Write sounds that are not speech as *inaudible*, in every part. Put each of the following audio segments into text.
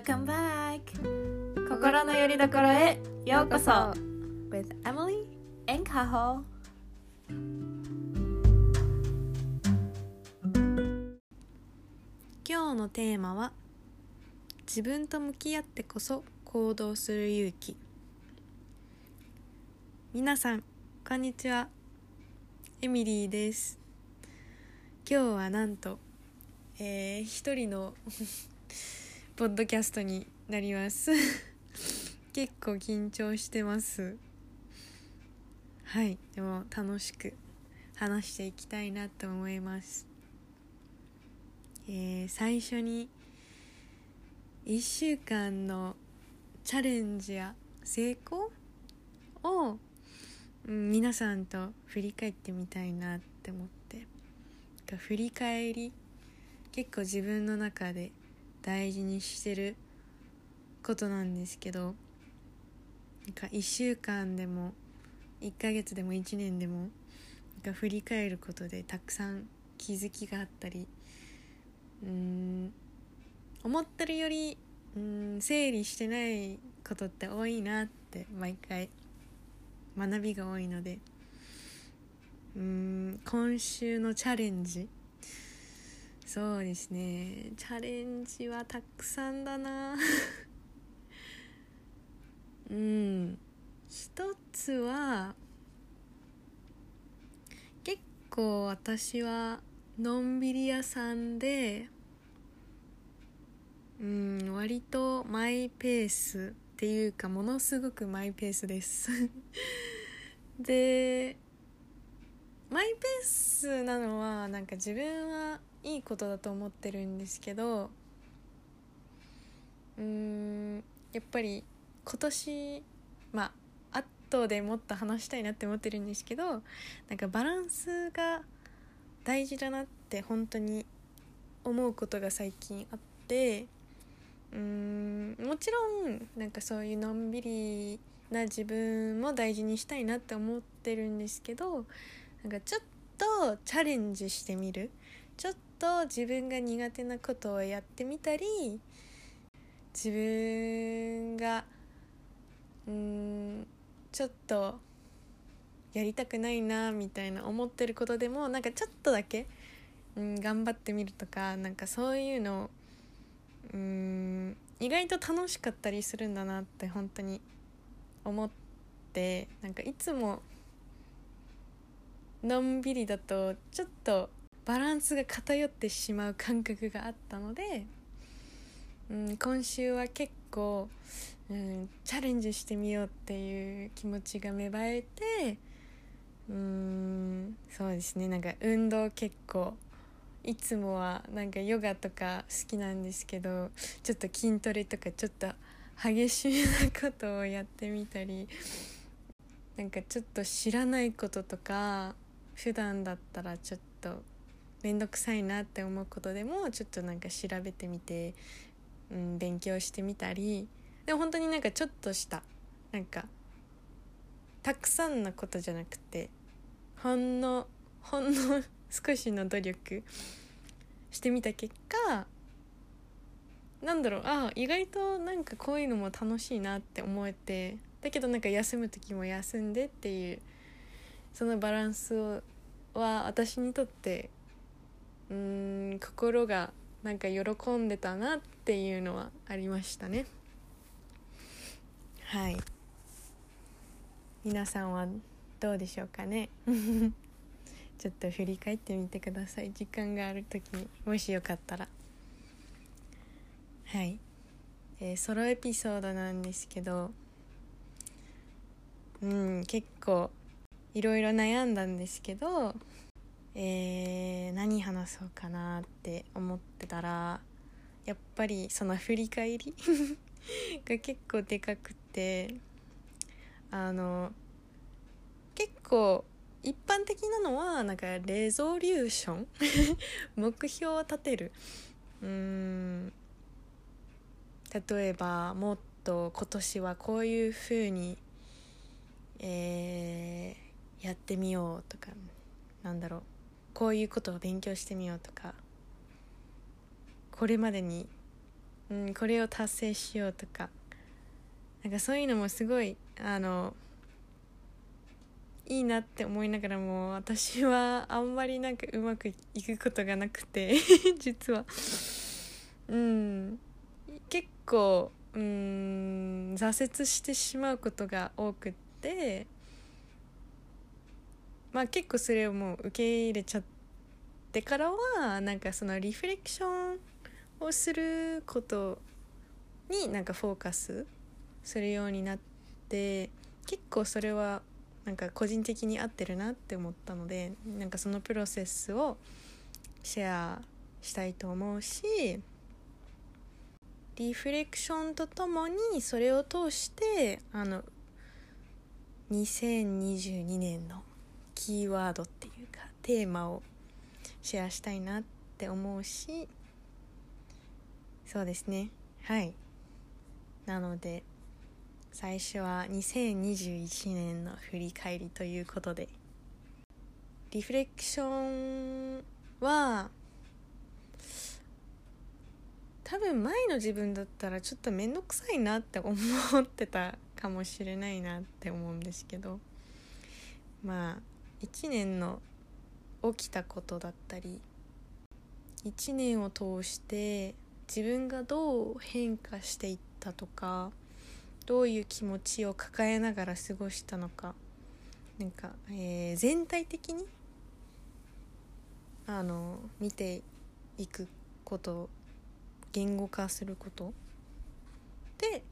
Welcome back. 心の拠り所へようこそ。With Emily and Kaho. 今日のテーマは自分と向き合ってこそ行動する勇気。皆さんこんにちは。エミリーです。今日はなんとえー、一人のポッドキャストになります。*laughs* 結構緊張してます。はい。でも楽しく話していきたいなと思います。えー、最初に1週間のチャレンジや成功を、うん、皆さんと振り返ってみたいなって思って。振り返り結構自分の中で大事にしてることなんですけどなんか1週間でも1ヶ月でも1年でもなんか振り返ることでたくさん気づきがあったりうん思ってるよりうん整理してないことって多いなって毎回学びが多いのでうん今週のチャレンジそうですね。チャレンジはたくさんだな。*laughs* うん。一つは結構私はのんびり屋さんでうん割とマイペースっていうかものすごくマイペースです。でマイペースなのはなんか自分はいいことだと思ってるんですけどうんやっぱり今年まあ後でもっと話したいなって思ってるんですけどなんかバランスが大事だなって本当に思うことが最近あってうんもちろんなんかそういうのんびりな自分も大事にしたいなって思ってるんですけどなんかちょっとチャレンジしてみる？ちょっと自分が苦手なことをやってみたり自分がうんちょっとやりたくないなみたいな思ってることでもなんかちょっとだけ、うん、頑張ってみるとかなんかそういうのうん意外と楽しかったりするんだなって本当に思ってなんかいつものんびりだとちょっとバランスが偏ってしまう感覚があったので、うん、今週は結構、うん、チャレンジしてみようっていう気持ちが芽生えてうんそうですね。なんか運動結構いつもはなんかヨガとか好きなんですけどちょっと筋トレとかちょっと激しめなことをやってみたりなんかちょっと知らないこととか普段だったらちょっと面倒くさいなって思うことでもちょっとなんか調べてみて、うん、勉強してみたり。でも本当になんかちょっとしたなんかたくさんのことじゃなくてほんのほんの *laughs* 少しの努力してみた結果なんだろうあ意外となんかこういうのも楽しいなって思えてだけどなんか休む時も休んでっていうそのバランスをは私にとってうん心がなんか喜んでたなっていうのはありましたね。はい。皆さんはどうでしょうかね。*laughs* ちょっと振り返ってみてください。時間がある時に。もしよかったら。はい、えー、ソロエピソードなんですけど。うん結構いろいろ悩んだんですけどえー、何話そうかなって思ってたらやっぱりその振り返り *laughs* が結構でかくてあの結構一般的なのはなんかレゾリューション？*laughs* 目標を立てる。うん。例えばもっと今年はこういうふうに、えー、やってみようとかなんだろう。こういうことを勉強してみようとか。これまでにうん、これを達成しようとか。なんかそういうのもすごいあのいいなって思いながらも私はあんまりなんかうまくいくことがなくて *laughs* 実は。うん。結構うん挫折してしまうことが多くってまあ結構それをもう受け入れちゃってからはなんかそのリフレクションをすることになんかフォーカスするようになって結構それはなんか個人的に合ってるなって思ったのでなんかそのプロセスをシェアしたいと思うしリフレクションとともにそれを通してあの2022年のキーワードっていうかテーマをシェアしたいなって思うしそうですね。はい。なので最初は2021年の振り返りということでリフレクションは多分前の自分だったらちょっと面倒くさいなって思ってたかもしれないなって思うんですけどまあ1年の起きたことだったり1年を通して自分がどう変化していったとかどういう気持ちを抱えながら過ごしたのかなんか、えー、全体的にあの見ていくこと言語化することで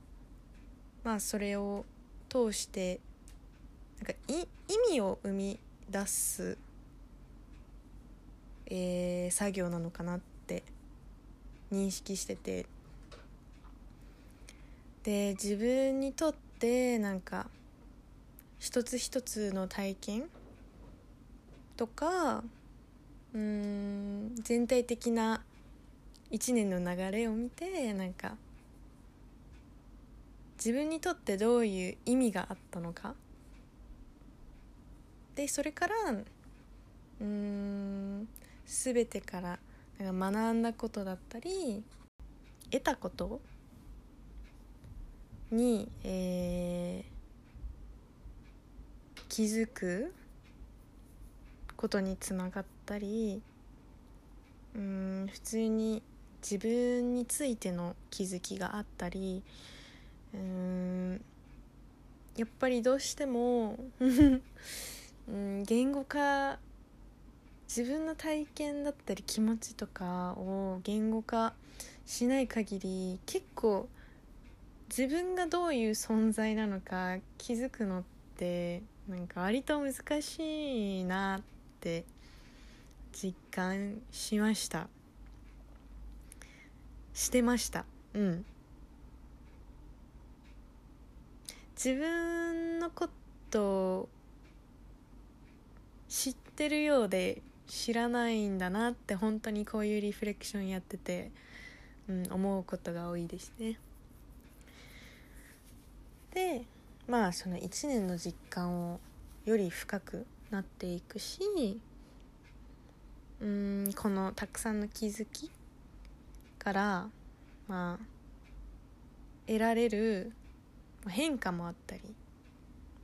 まあそれを通してなんか意味を生み出す、えー、作業なのかなって認識してて。で自分にとってなんか一つ一つの体験とかうん全体的な一年の流れを見てなんか自分にとってどういう意味があったのかでそれからうん全てからなんか学んだことだったり得たことに、えー、気づくことにつながったりうん普通に自分についての気づきがあったりうんやっぱりどうしても *laughs* うん言語化自分の体験だったり気持ちとかを言語化しない限り結構自分がどういう存在なのか気づくのってなんか割と難しいなって実感しました。してました。うん。自分のこと知ってるようで知らないんだなって本当にこういうリフレクションやってて、うん、思うことが多いですね。でまあその1年の実感をより深くなっていくしうんこのたくさんの気づきからまあ得られる変化もあったり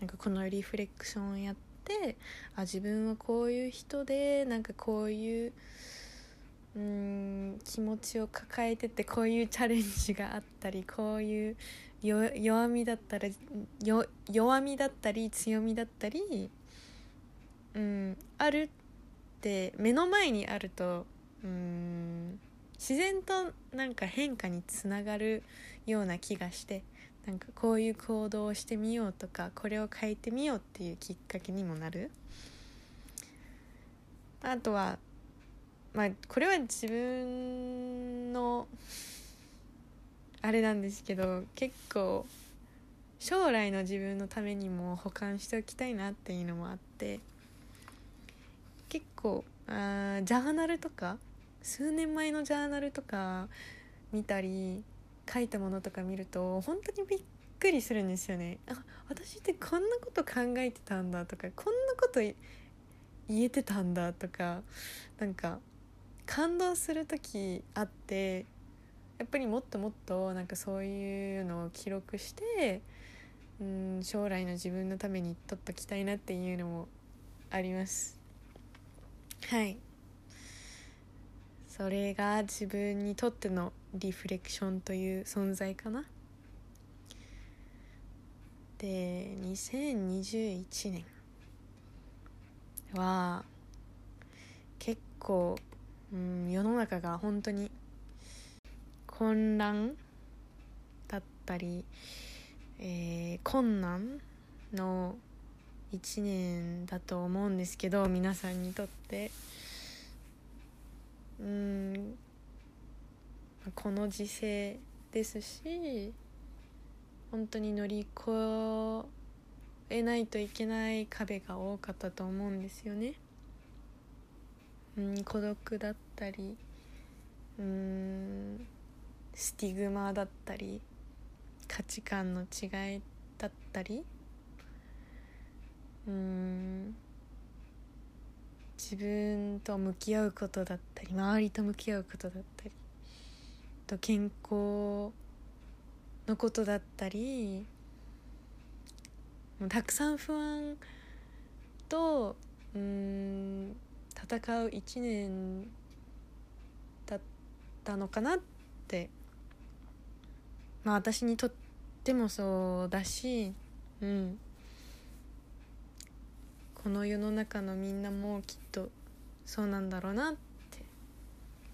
なんかこのリフレクションをやってあ自分はこういう人でなんかこういううん気持ちを抱えててこういうチャレンジがあったりこういう弱みだったら弱みだったり強みだったり、うん、あるって目の前にあるとうん自然となんか変化につながるような気がしてなんかこういう行動をしてみようとかこれを変えてみようっていうきっかけにもなる？あとはまあこれは自分のあれなんですけど結構将来の自分のためにも保管しておきたいなっていうのもあって結構あジャーナルとか数年前のジャーナルとか見たり書いたものとか見ると本当にびっくりするんですよね。あ私ってこんなこと考えてたんだとかこんなこと言えてたんだとかなんか感動する時あってやっぱりもっともっとなんかそういうのを記録してうん将来の自分のために取っときたいなっていうのもあります。はい。それが自分にとってのリフレクションという存在かな。で2021年は結構、うん、世の中が本当に混乱だったり、えー、困難の1年だと思うんですけど皆さんにとって。うんこの時勢ですし本当に乗り越えないといけない壁が多かったと思うんですよね。うん、孤独だったりうんスティグマだったり価値観の違いだったりうん自分と向き合うことだったり周りと向き合うことだったりと健康のことだったりもうたくさん不安とうん戦う一年だったのかなってまあ私にとってもそうだしうん。この世の中のみんなもきっとそうなんだろうなって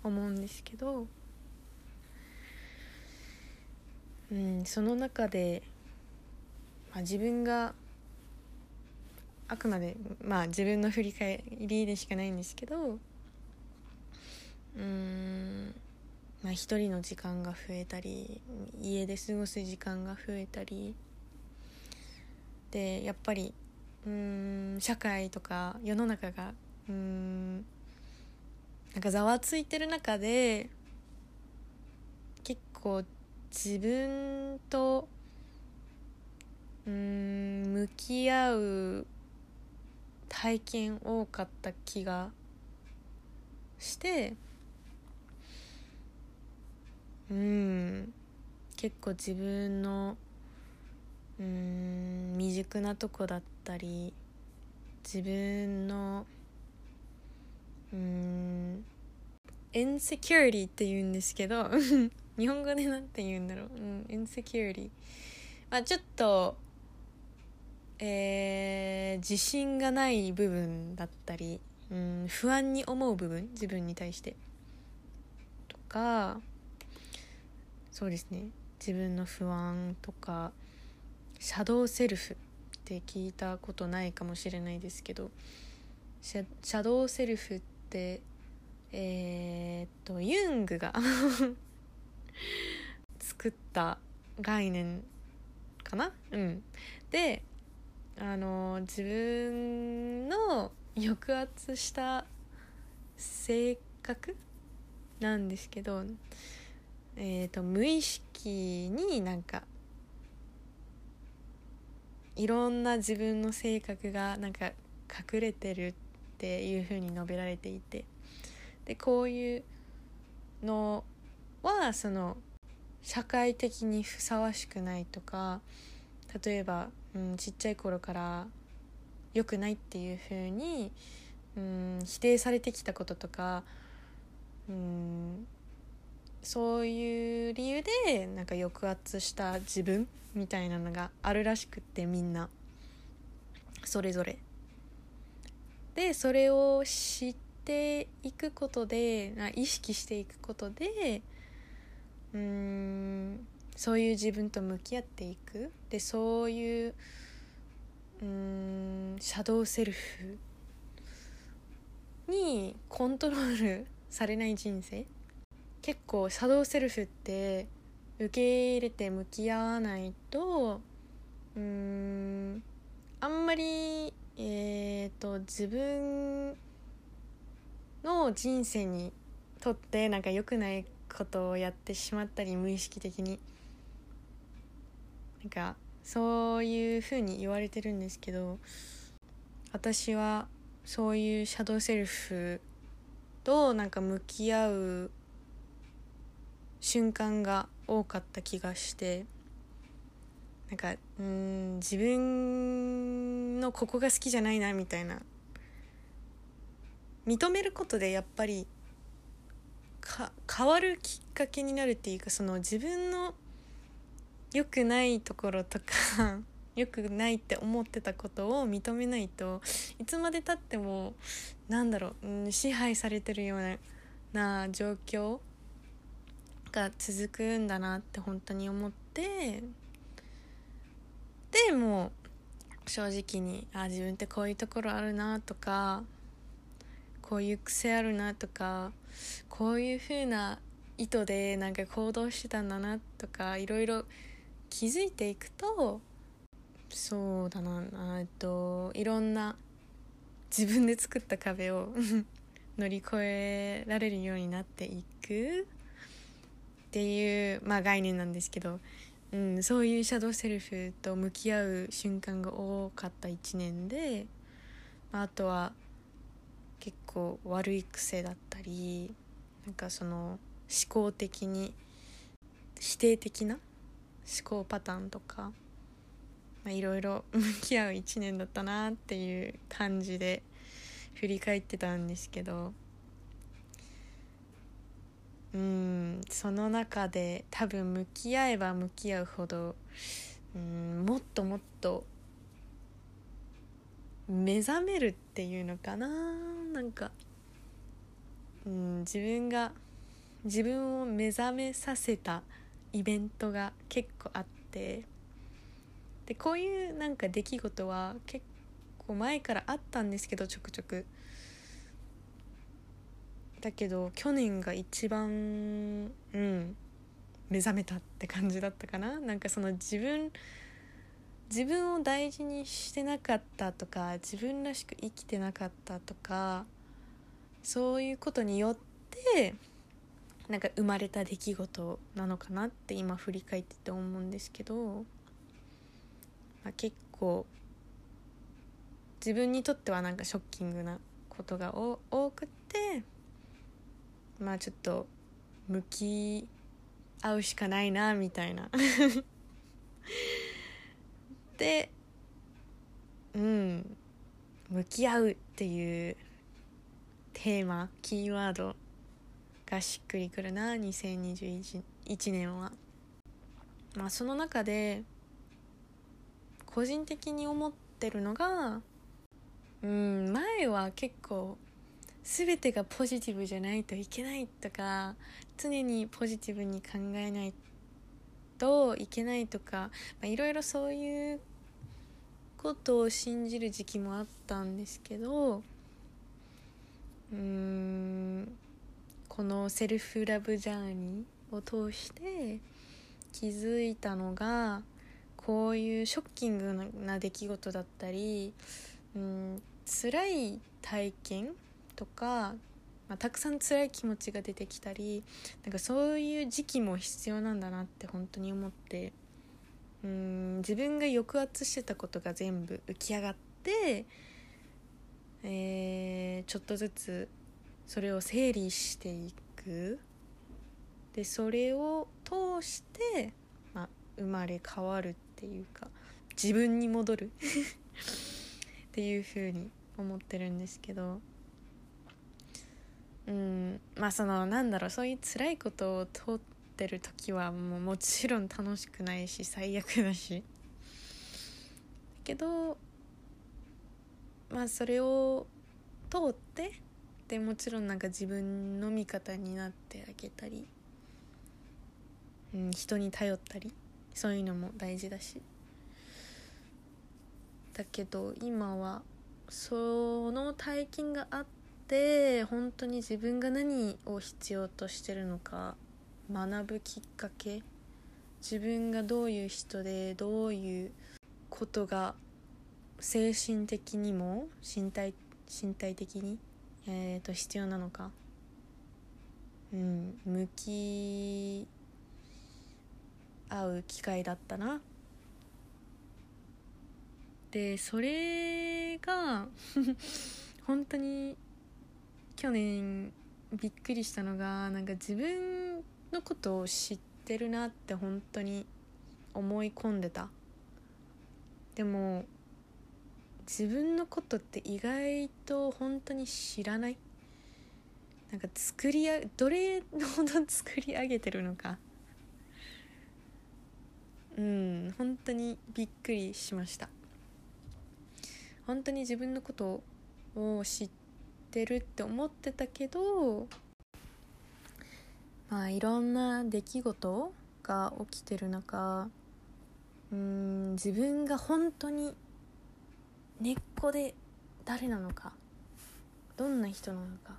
思うんですけど、うん、その中で、まあ、自分があくまでまあ自分の振り返りでしかないんですけどうんまあ一人の時間が増えたり家で過ごす時間が増えたりでやっぱりうん社会とか世の中がうんなんかざわついてる中で結構自分とうん向き合う体験多かった気がしてうん結構自分のうん未熟なとこだったり自分のうんインセキュリティって言うんですけど *laughs* 日本語で何て言うんだろう、うん、インセキュリティまあちょっとえー、自信がない部分だったり、うん、不安に思う部分自分に対してとかそうですね。自分の不安とかシャドウセルフって聞いたことないかもしれないですけどシャシャドウセルフってえー、っとユングが作った概念かな？うん。であの自分の抑圧した性格なんですけどえーと無意識になんかいろんな自分の性格がなんか隠れてるっていうふうに述べられていてでこういうのはその社会的にふさわしくないとか例えば、うん、ちっちゃい頃から良くないっていうふうに、うん、否定されてきたこととか、うん、そういう理由でなんか抑圧した自分みたいなのがあるらしくってみんなそれぞれ。でそれを知っていくことで意識していくことでうんそういう自分と向き合っていく。でそういううんシャドウセルフにコントロールされない人生。結構シャドウセルフって受け入れて向き合わないとうんあんまりえっ、ー、と自分の人生にとってなんか良くないことをやってしまったり無意識的に。なんかそういうふうに言われてるんですけど私はそういうシャドウセルフとなんか向き合う瞬間が多かった気がしてなんかうん自分のここが好きじゃないなみたいな。認めることでやっぱり変わるきっかけになるっていうかその自分の良くないところとか *laughs* 良くないって思ってたことを認めないといつまでたってもなんだろう、うん、支配されてるような状況が続くんだなって本当に思ってでもう正直にあ自分ってこういうところあるなとかこういう癖あるなとかこういう風な意図でなんか行動してたんだなとかいろいろ気づいていくとそうだなえっといろんな自分で作った壁を *laughs* 乗り越えられるようになっていく。っていう、まあ、概念なんですけど、うん、そういうシャドウセルフと向き合う瞬間が多かった1年で、まあ、あとは結構悪い癖だったりなんかその思考的に否定的な思考パターンとかいろいろ *laughs* 向き合う1年だったなっていう感じで振り返ってたんですけどうんその中で多分向き合えば向き合うほどうんもっともっと目覚めるっていうのかな？なんかうん自分が自分を目覚めさせたイベントが結構あって。でこういうなんか出来事は結構前からあったんですけどちょくちょく。だけど去年が一番うん目覚めたって感じだったかな？なんかその自分自分を大事にしてなかったとか自分らしく生きてなかったとかそういうことによってなんか生まれた出来事なのかなって今振り返ってて思うんですけど、まあ、結構自分にとってはなんかショッキングなことが多くてまあちょっと向き合うしかないなみたいな。でうん向き合うっていうテーマキーワードがしっくりくるな2021年は。まあその中で個人的に思ってるのがうん前は結構全てがポジティブじゃないといけないとか常にポジティブに考えないといけないとかいろいろそういうことを信じる時期もあったんですけどうーんこのセルフラブジャーニーを通して気づいたのがこういうショッキングな出来事だったりうん辛い体験とか、まあ、たくさん辛い気持ちが出てきたりなんかそういう時期も必要なんだなって本当に思ってうん自分が抑圧してたことが全部浮き上がって、えー、ちょっとずつそれを整理していく。でそれを通して、まあ、生まれ変わるっていうか自分に戻る。*laughs* っていう風に思ってるんですけど。うんまあそのなんだろうそういう辛いことを通っててる時はもうもちろん楽しくないし最悪だし。けどまあそれを通ってでもちろんなんか自分の味方になってあげたり、うん、人に頼ったりそういうのも大事だし。だけど今はその体験があって本当に自分が何を必要としてるのか学ぶきっかけ？自分がどういう人でどういうことが精神的にも身体身体的に？えー、と必要なのか？うん向き合う機会だったな。でそれが *laughs* 本当に去年びっくりしたのがなんか自分のことを知ってるなって本当に思い込んでた。でも自分のことって意外と本当に知らない。なんか作りあどれほど作り上げてるのか。うん本当にびっくりしました。本当に自分のことを知ってるって思ってたけどまあいろんな出来事が起きてる中うん自分が本当に根っこで誰なのかどんな人なのか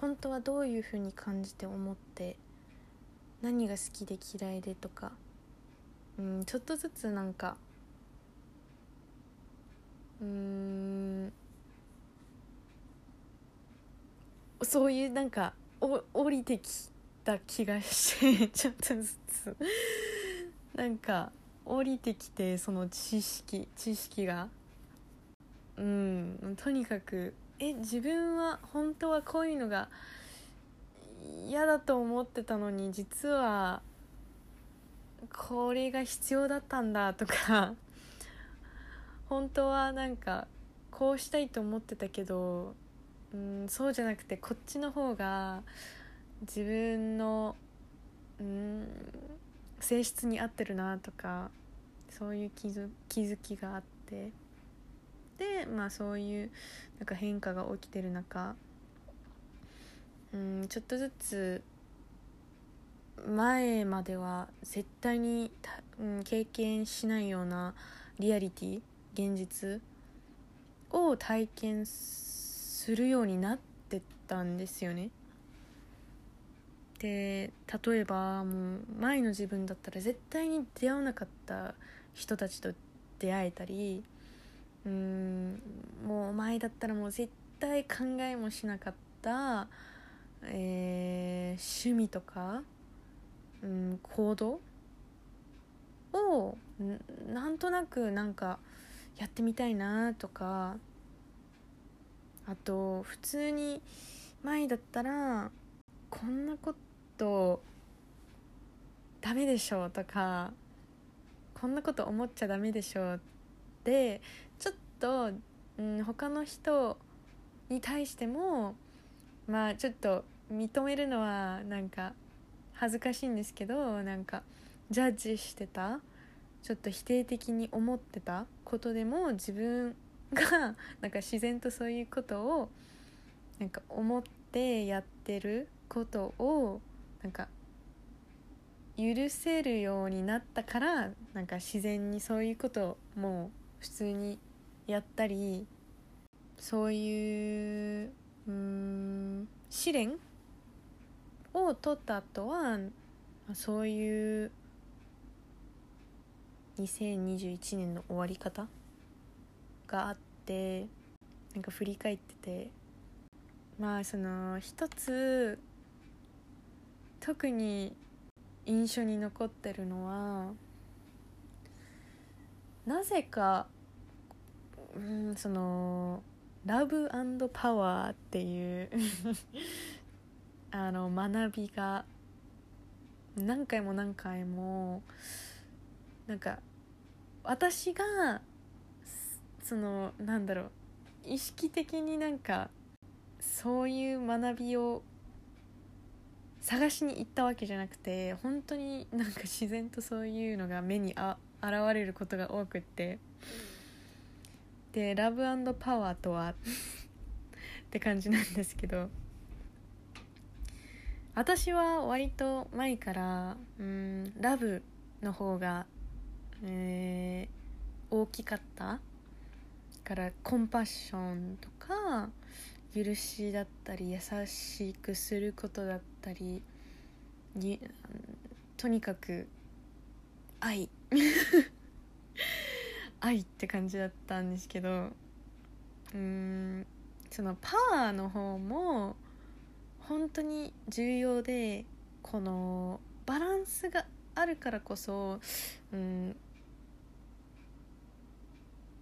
本当はどういうふうに感じて思って何が好きで嫌いでとかうんちょっとずつなんかうんそういうなんかお降りてきた気がしてちょっとずつ。なんか降りてきてその知識知識が。うんとにかくえ自分は本当はこういうのが嫌だと思ってたのに実はこれが必要だったんだとか。本当はなんかこうしたいと思ってたけどうんそうじゃなくてこっちの方が自分のうん性質に合ってるなとかそういう気づ気づきがあってでまあそういうなんか変化が起きてる中うんちょっとずつ前までは絶対に、うん、経験しないようなリアリティ現実を体験するようになってたんですよね。で例えばもう前の自分だったら絶対に出会わなかった人たちと出会えたりうんもう前だったらもう絶対考えもしなかった、えー、趣味とか、うん、行動をなんとなくなんかやってみたいなとかあと普通に前だったらこんなこととダメでしょとかこんなこと思っちゃダメでしょってちょっと、うん、他の人に対してもまあちょっと認めるのはなんか恥ずかしいんですけどなんかジャッジしてたちょっと否定的に思ってたことでも自分がなんか自然とそういうことをなんか思ってやってることをなんか許せるようになったからなんか自然にそういうことをもう普通にやったりそういううん試練を取った後はそういう2021年の終わり方があってなんか振り返っててまあその一つ特に印象に残ってるのはなぜか、うん、そのラブパワーっていう *laughs* あの学びが何回も何回もなんか私がそのなんだろう意識的になんかそういう学びを探しに行ったわけじゃなくて本当になんか自然とそういうのが目にあ現れることが多くって。でラブパワーとはって感じなんですけど。私は割と前からうんラブの方が、えー、大きかったからコンパッションとか許しだったり優しくすることだったりにとにかく愛。*laughs* 愛って感じだったんですけどうんそのパワーの方も本当に重要でこのバランスがあるからこそうん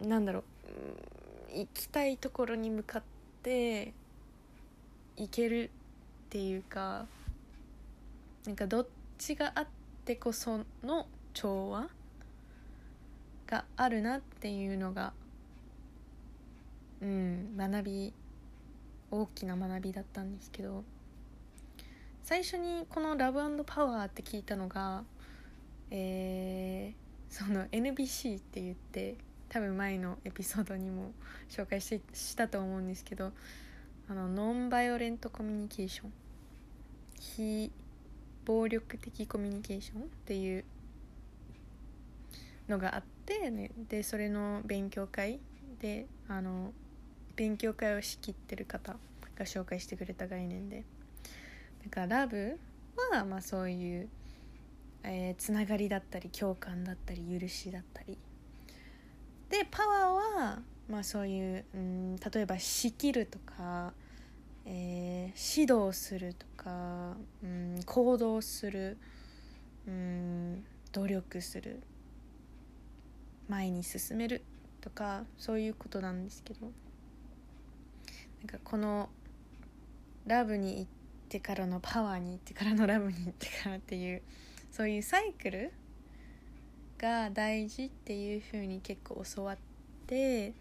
なんだろう行きたいところに向かっていけるっていうかなんかどっちがあってこその調和があるなっていうのがうん学び大きな学びだったんですけど最初にこの「ラブパワー」って聞いたのがえー、その NBC って言って多分前のエピソードにも紹介ししたと思うんですけどあのノンバイオレントコミュニケーション。非暴力的コミュニケーションっていうのがあって、ね、でそれの勉強会であの勉強会を仕切ってる方が紹介してくれた概念で。だからラブはまあそういう、えーつながりだったり共感だったり許しだったり。でパワーはまあそういう、うん、例えば仕切るとか、えー指導するとか、うん、行動する、うん、努力する前に進めるとかそういうことなんですけど。なんかこのラブに行ってからのパワーに行ってからのラブに行ってからっていうそういうサイクルが大事っていう風に結構教わって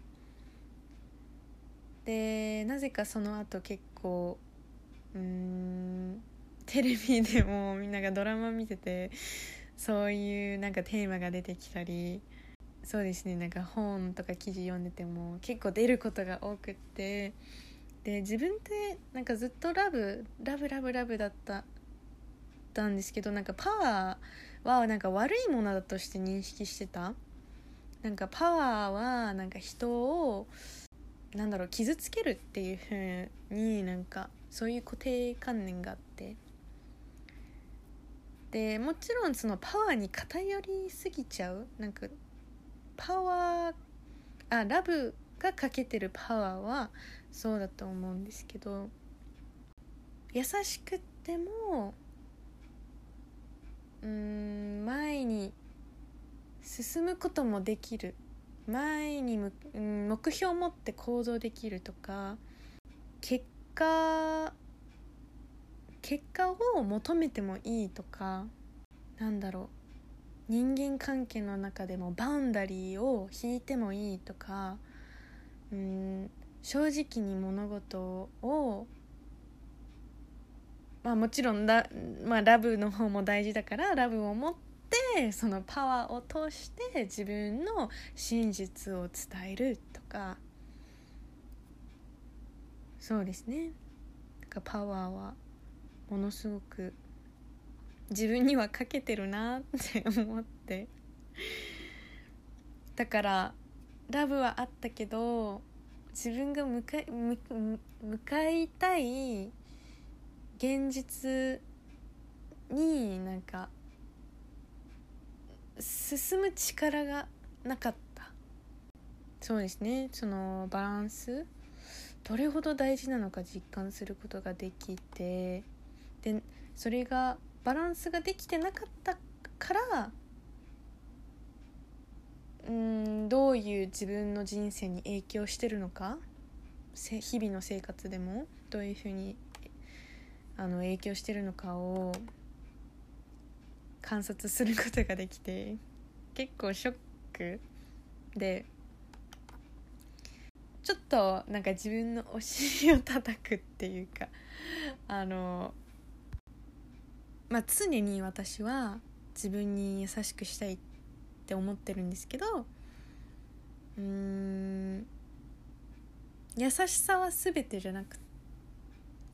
でなぜかその後結構うーんテレビでもみんながドラマ見ててそういうなんかテーマが出てきたりそうですねなんか本とか記事読んでても結構出ることが多くってで自分ってなんかずっとラブラブラブラブだったたんですけどなんかパワーはなんか悪いものだとして認識してた？なんかパワーはなんか人をなんだろう傷つけるっていう風になんかそういう固定観念があって。でもちろんそのパワーに偏りすぎちゃう？なんかパワーあラブがかけてるパワーはそうだと思うんですけど。優しくってもうん前に進むこともできる。前に、目標を持って行動できるとか結果結果を求めてもいいとかなんだろう。人間関係の中でもバウンダリーを引いてもいいとかうん正直に物事をまあもちろんだ、まあ、ラブの方も大事だからラブを持ってそのパワーを通して自分の真実を伝えるとか。そうですね。なんかパワーはものすごく自分にはかけてるなって思って。だからラブはあったけど自分が向かい向向かいたい現実になんか進む力がなかった。そうですね。そのバランス。どれほど大事なのか実感することができて。でそれがバランスができてなかったからうんどういう自分の人生に影響してるのか？日々の生活でもどういうふうにあの影響してるのかを観察することができて結構ショックでちょっとなんか自分のお尻を叩くっていうかあのまあ常に私は自分に優しくしたいって思ってるんですけどうーん優しさは全てじゃなく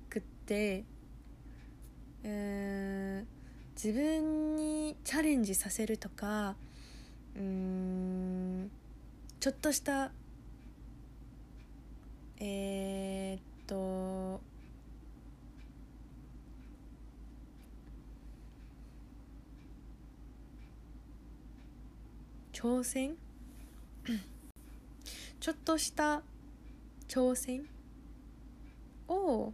くってうーん自分にチャレンジさせるとかうーんちょっとしたえー、っと挑戦？*coughs* ちょっとした挑戦？を、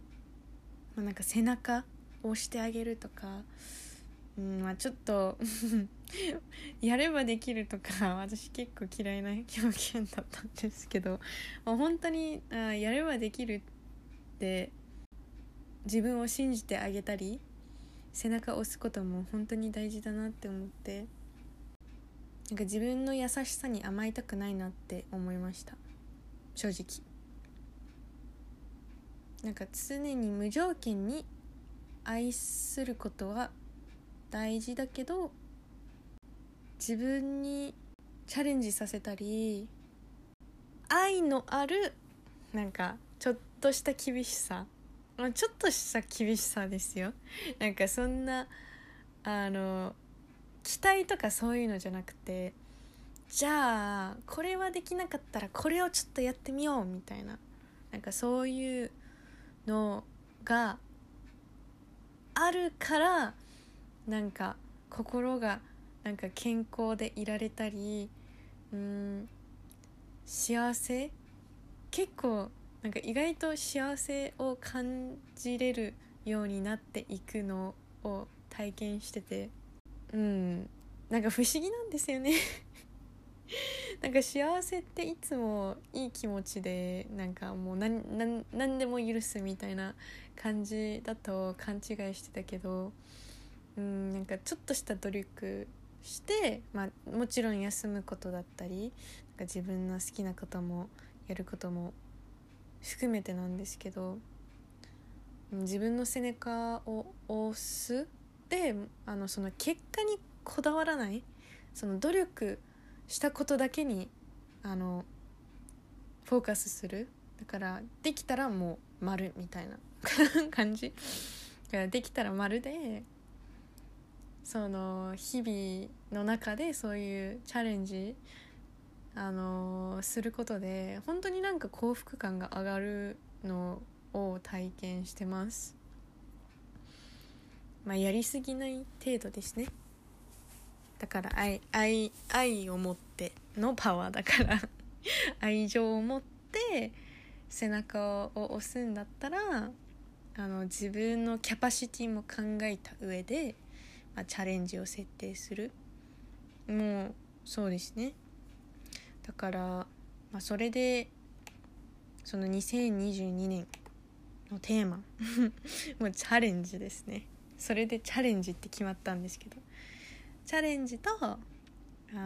まあ、なんか背中押してあげるとか、うんまあ、ちょっと *laughs* やればできるとか私結構嫌いな表現だったんですけど、まあ、本当にあやればできるって自分を信じてあげたり背中を押すことも本当に大事だなって思ってなんか自分の優しさに甘えたくないなって思いました。正直。なんか常に無条件に愛することは大事だけど自分にチャレンジさせたり愛のあるなんかちょっとした厳しさ。まあちょっとした厳しさですよ。なんかそんなあの期待とかそういうのじゃなくてじゃあこれはできなかったらこれをちょっとやってみようみたいな。なんかそういうのがあるからなんか心がなんか健康でいられたりうん幸せ結構なんか意外と幸せを感じれるようになっていくのを体験しててうんなんか不思議なんですよね。*laughs* なんか幸せっていつもいい気持ちでなんかもう何何でも許すみたいな感じだと勘違いしてたけどうんなんかちょっとした努力して、まあ、もちろん休むことだったりなんか自分の好きなこともやることも含めてなんですけど自分の背中を押すであのその結果にこだわらないその努力したことだけにあのフォーカスする。だからできたらもう丸みたいな *laughs* 感じ。だからできたら丸でその日々の中でそういうチャレンジあのすることで本当になんか幸福感が上がるのを体験してます。まあやりすぎない程度ですね。だから愛愛愛を持ってのパワーだから *laughs* 愛情を持って背中を押すんだったらあの自分のキャパシティも考えた上で、まあ、チャレンジを設定する。もうそうですね。だから、まあ、それでその2022年のテーマ。*laughs* もうチャレンジですね。それでチャレンジって決まったんですけど。チャレンジと、あ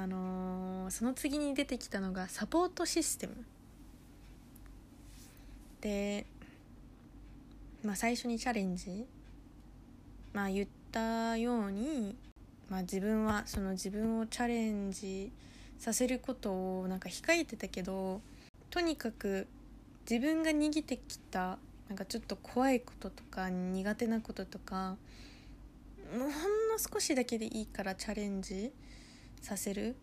のーその次に出てきたのがサポートシステム。で、まあ、最初にチャレンジ。まあ言ったように、まあ、自分はその自分をチャレンジさせることをなんか控えてたけどとにかく自分が逃げてきたなんかちょっと怖いこととか苦手なこととかもうほんの少しだけでいいからチャレンジさせる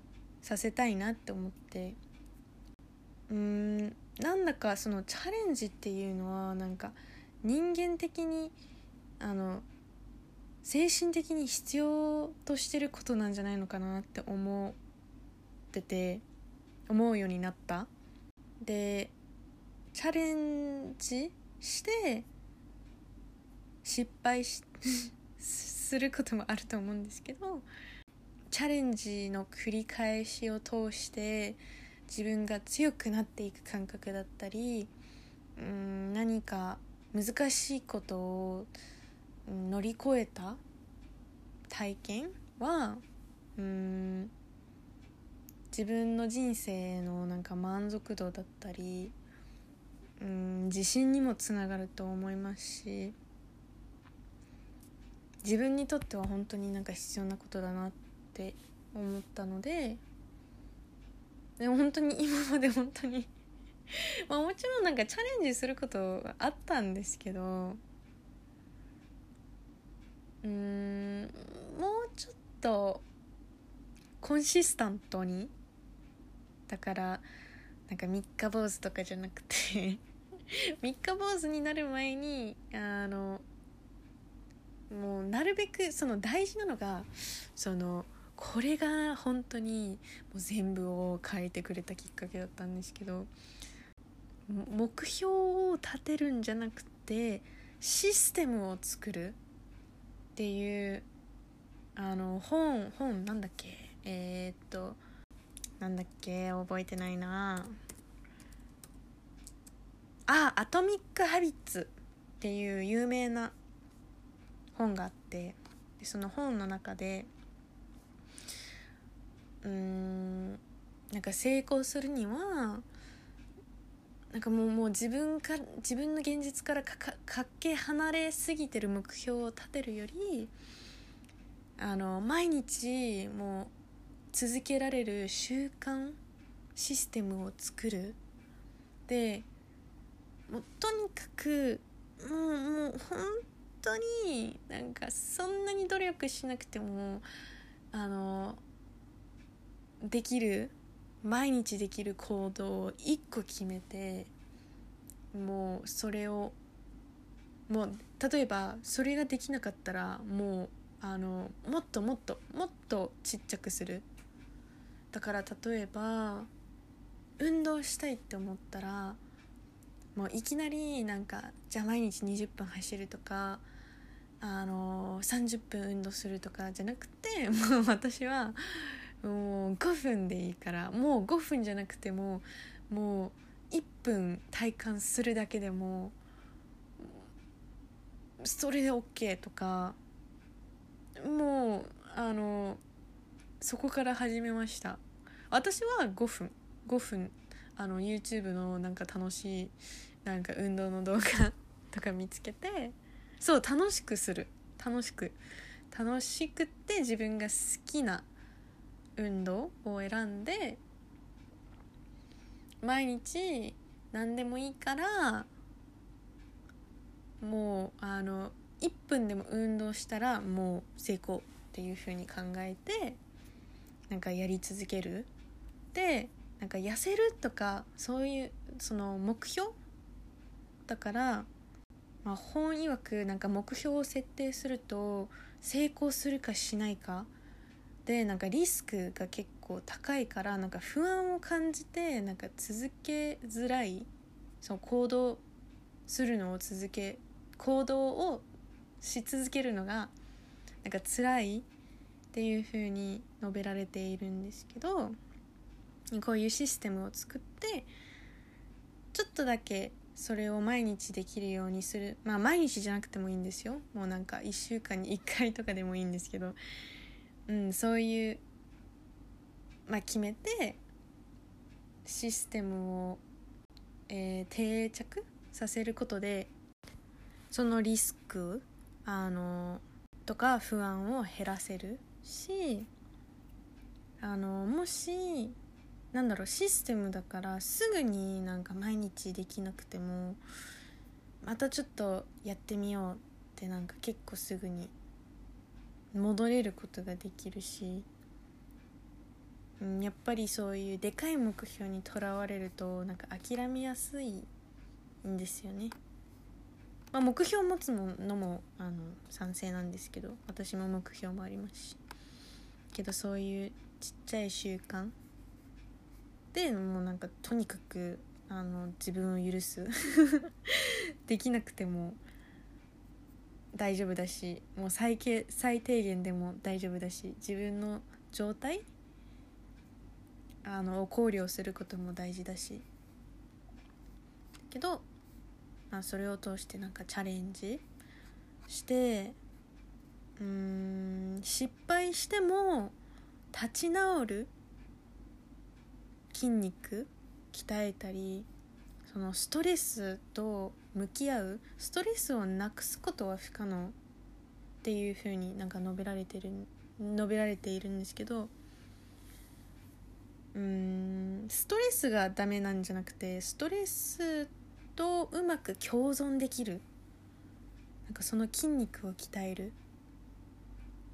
させたいなって思って。うーんなんだかそのチャレンジっていうのはなんか人間的にあの精神的に必要としてることなんじゃないのかなって思ってて思うようになった。でチャレンジして失敗しす *laughs* することもあると思うんですけどチャレンジの繰り返しを通して自分が強くなっていく感覚だったりうん何か難しいことを乗り越えた体験はうん自分の人生のなんか満足度だったりうん自信にもつながると思いますし自分にとっては本当になんか必要なことだなって思ったのででも本当に *laughs* 今まで本当に *laughs* まあもちろんなんかチャレンジすることはあったんですけどうんもうちょっとコンシスタントにだからなんか三日坊主とかじゃなくて *laughs* 三日坊主になる前にあのもうなるべくその大事なのがそのこれが本当にもう全部を変えてくれたきっかけだったんですけど目標を立てるんじゃなくてシステムを作るっていうあの本本なんだっけ？えー、っとなんだっけ？覚えてないな。あアトミック・ハビッツっていう有名な本があってでその本の中でうーんなんか成功するにはなんかもうもう自分か自分の現実からかかけ離れすぎてる目標を立てるよりあの毎日もう続けられる習慣システムを作る。でもうとにかくもうもう本当になんかそんなに努力しなくてもあのできる毎日できる行動を1個決めてもうそれをもう例えばそれができなかったらもうあのもっともっともっとちっちゃくする。だから例えば運動したいって思ったらもういきなりなんかじゃあ毎日20分走るとかあの30分運動するとかじゃなくて *laughs* もう私はもう5分でいいからもう5分じゃなくてももう1分体感するだけでもそれで OK とかもうあのそこから始めました。私は5分。5分。あの YouTube のなんか楽しいなんか運動の動画 *laughs* とか見つけてそう楽しくする。楽しく。楽しくって自分が好きな運動を選んで毎日何でもいいからもうあの1分でも運動したらもう成功っていう風に考えてなんかやり続ける。でなんか痩せるとかそういうその目標？だから、まあ、本曰くなんか目標を設定すると成功するかしないかでなんかリスクが結構高いからなんか不安を感じてなんか続けづらいその行動するのを続け行動をし続けるのがなんか辛いっていう風に述べられているんですけどこういうシステムを作ってちょっとだけそれを毎日できるようにする。まあ毎日じゃなくてもいいんですよ。もうなんか1週間に1回とかでもいいんですけど、うん、そういう、まあ、決めてシステムを、えー定着させることでそのリスクあのとか不安を減らせるしあのもしなんだろうシステムだからすぐになんか毎日できなくてもまたちょっとやってみようってなんか結構すぐに戻れることができるし、うん、やっぱりそういうでかい目標にとらわれるとなんか諦めやすいんですよね。まあ、目標を持つのもあの賛成なんですけど私も目標もありますしけどそういうちっちゃい習慣でもうなんかとにかくあの自分を許す。*laughs* できなくても大丈夫だしもう最低最低限でも大丈夫だし自分の状態あのを考慮することも大事だし。けど、まあ、それを通してなんかチャレンジしてうん失敗しても立ち直る筋肉鍛えたりそのストレスと向き合うストレスをなくすことは不可能っていうふうになんか述べられてる述べられているんですけどうんストレスがダメなんじゃなくてストレスとうまく共存できるなんかその筋肉を鍛える。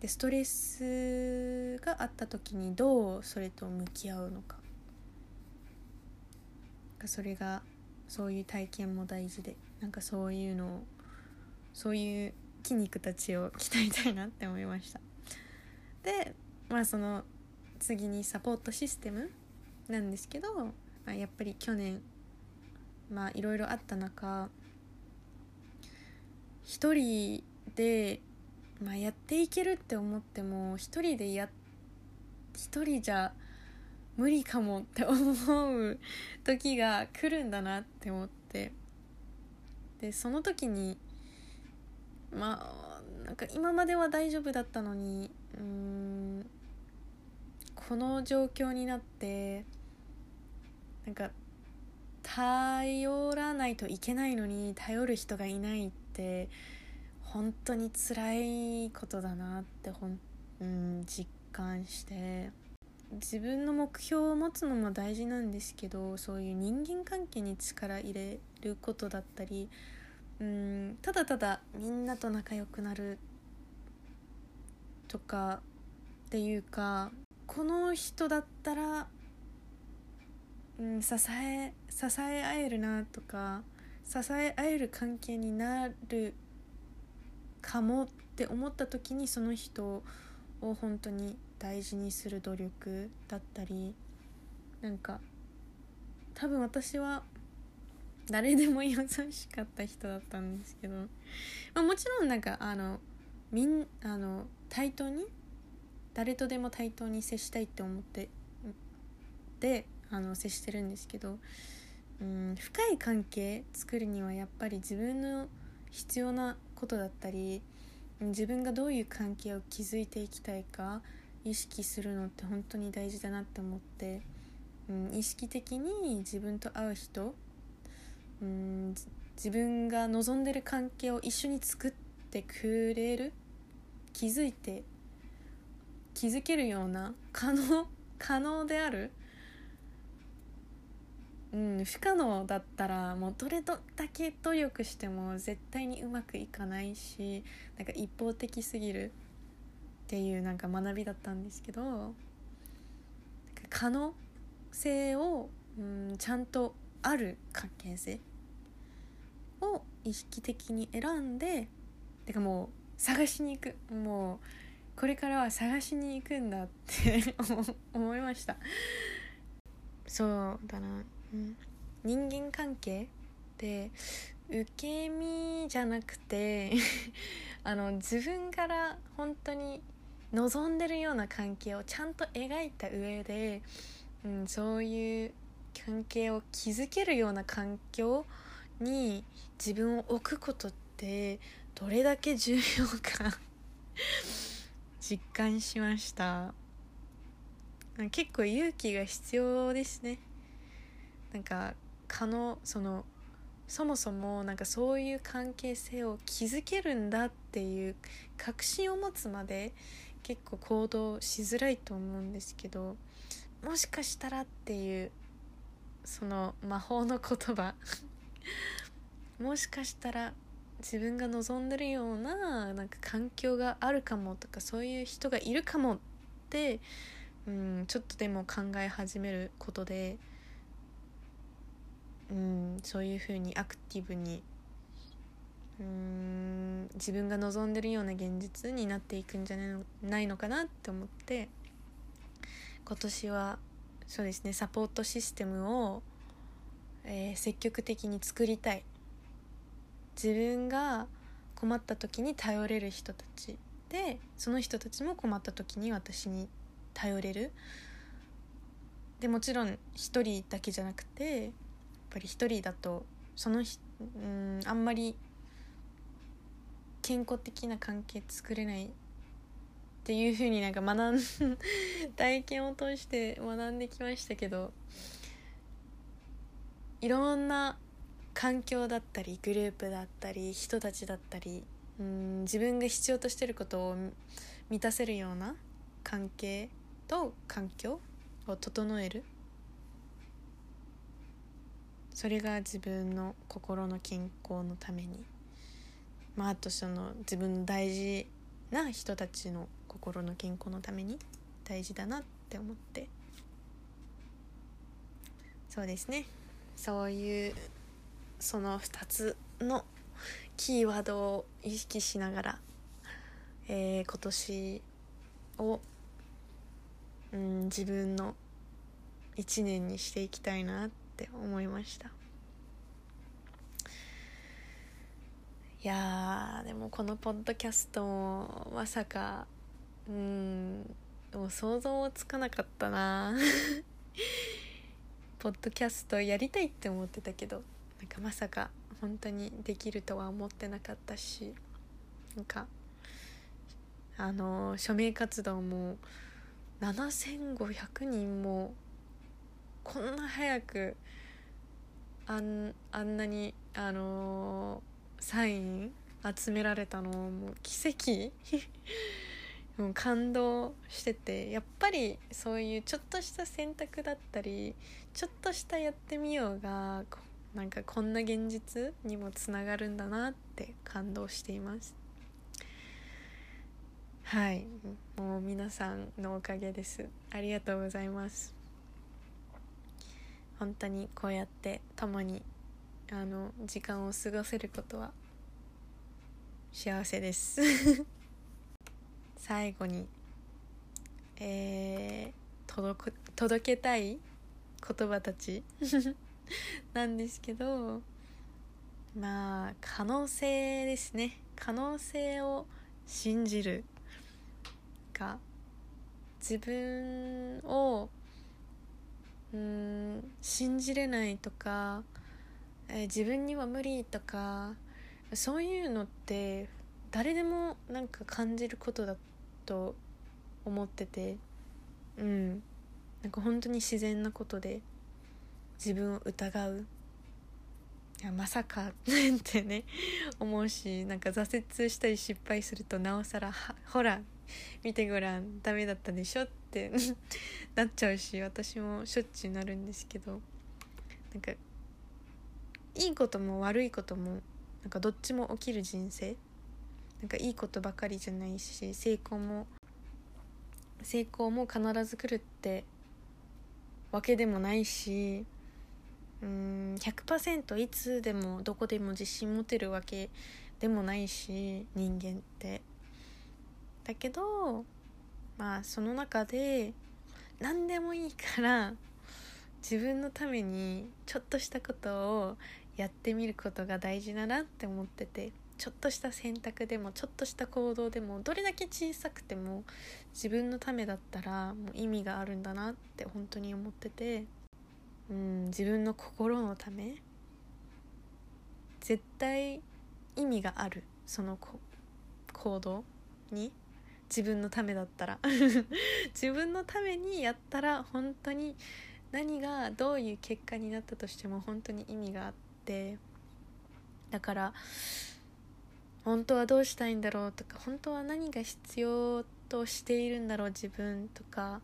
でストレスがあった時にどうそれと向き合うのか。それがそういう体験も大事でなんかそういうのをそういう筋肉たちを鍛えたいなって思いました。でまあその次にサポートシステムなんですけど、まあ、やっぱり去年まあいろいろあった中一人で、まあ、やっていけるって思っても一人でや一人じゃ無理かもって思う時が来るんだなって思って。でその時にまあなんか今までは大丈夫だったのにうんこの状況になってなんか頼らないといけないのに頼る人がいないって本当に辛いことだなってほん、うん、実感して。自分の目標を持つのも大事なんですけどそういう人間関係に力入れることだったりうんただただみんなと仲良くなるとかっていうかこの人だったら、うん、支え支え合えるなとか支え合える関係になるかもって思った時にその人を本当に大事にする努力だったりなんか多分私は誰でも優しかった人だったんですけど、まあ、もちろんなんかあのみんあの対等に誰とでも対等に接したいって思ってであの接してるんですけどうん深い関係作るにはやっぱり自分の必要なことだったり自分がどういう関係を築いていきたいか意識するのって本当に大事だなって思って、うん、意識的に自分と会う人うん自分が望んでる関係を一緒に作ってくれる気づいて気づけるような可能 *laughs* 可能であるうん不可能だったらもうどれだけ努力しても絶対にうまくいかないしなんか一方的すぎる。っていうなんか学びだったんですけど可能性を、うん、ちゃんとある関係性を意識的に選んでてかもう探しに行く。もうこれからは探しに行くんだって *laughs* 思いました。そうだな、うん、人間関係って受け身じゃなくて *laughs* あの自分から本当に望んでるような関係をちゃんと描いた上で、うん、そういう関係を築けるような環境に自分を置くことってどれだけ重要か *laughs* 実感しました。結構勇気が必要ですね。なんか可能そのそもそもなんかそういう関係性を築けるんだっていう確信を持つまで結構行動しづらいと思うんですけどもしかしたらっていうその魔法の言葉。*laughs* もしかしたら自分が望んでるようななんか環境があるかもとかそういう人がいるかもって、うん、ちょっとでも考え始めることで、うん、そういうふうにアクティブにうん自分が望んでるような現実になっていくんじゃないのかなって思って今年はそうですねサポートシステムを、えー、積極的に作りたい。自分が困った時に頼れる人たちでその人たちも困った時に私に頼れる。でもちろん一人だけじゃなくてやっぱり一人だとそのうんあんまり健康的な関係作れないっていうふうになんか学ん *laughs* 体験を通して学んできましたけどいろんな環境だったりグループだったり人たちだったりうん自分が必要としてることを満たせるような関係と環境を整える。それが自分の心の健康のために。まあ、あとその自分の大事な人たちの心の健康のために大事だなって思ってそうですねそういうその2つのキーワードを意識しながら、えー、今年を、うん、自分の1年にしていきたいなって思いました。いやでもこのポッドキャストもまさかうんもう想像もつかなかったな。*laughs* ポッドキャストやりたいって思ってたけどなんかまさか本当にできるとは思ってなかったしなんかあの署名活動も7500人もこんな早くあんあんなにあのサイン集められたのもう奇跡。*laughs* もう感動しててやっぱりそういうちょっとした選択だったりちょっとしたやってみようがなんかこんな現実にもつながるんだなって感動しています。はい。もう皆さんのおかげです。ありがとうございます。本当にこうやって共にあの時間を過ごせることは幸せです。*laughs* 最後にえー、届く届けたい言葉たち *laughs* なんですけどまあ可能性ですね。可能性を信じるが自分をうん信じれないとか、えー、自分には無理とかそういうのって誰でもなんか感じることだと思っててうん。なんか本当に自然なことで自分を疑う。いやまさかってね思うしなんか挫折したり失敗するとなおさらほら見てごらんダメだったでしょって *laughs* なっちゃうし私もしょっちゅうなるんですけどなんかいいことも悪いこともなんかどっちも起きる人生。なんかいいことばかりじゃないし成功も成功も必ず来るってわけでもないしうん100%いつでもどこでも自信持てるわけでもないし人間って。だけどまあその中で何でもいいから自分のためにちょっとしたことをやってみることが大事だなって思っててちょっとした選択でもちょっとした行動でもどれだけ小さくても自分のためだったらもう意味があるんだなって本当に思っててうん自分の心のため絶対意味があるその行動に自分のためだったら。*laughs* 自分のためにやったら本当に何がどういう結果になったとしても本当に意味があってってだから本当はどうしたいんだろうとか本当は何が必要としているんだろう自分とか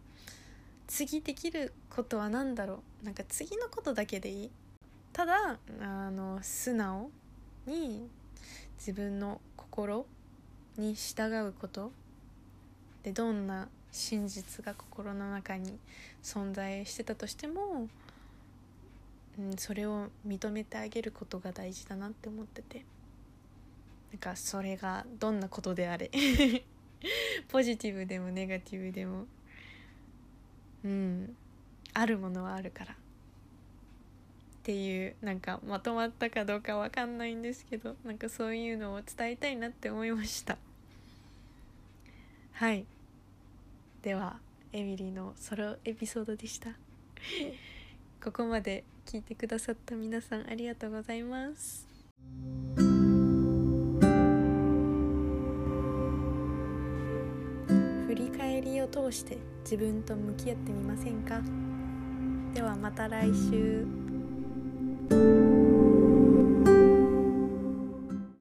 次できることは何だろう。なんか次のことだけでいい。ただあの素直に自分の心に従うこと。でどんな真実が心の中に存在してたとしても、うん、それを認めてあげることが大事だなって思ってて。なんかそれがどんなことであれ。*laughs* ポジティブでもネガティブでも。うん。あるものはあるから。っていうなんかまとまったかどうかわかんないんですけどなんかそういうのを伝えたいなって思いました。はい。ではエミリーのソロエピソードでした。ここまで聞いてくださった皆さんありがとうございます。振り返りを通して自分と向き合ってみませんか？ではまた来週。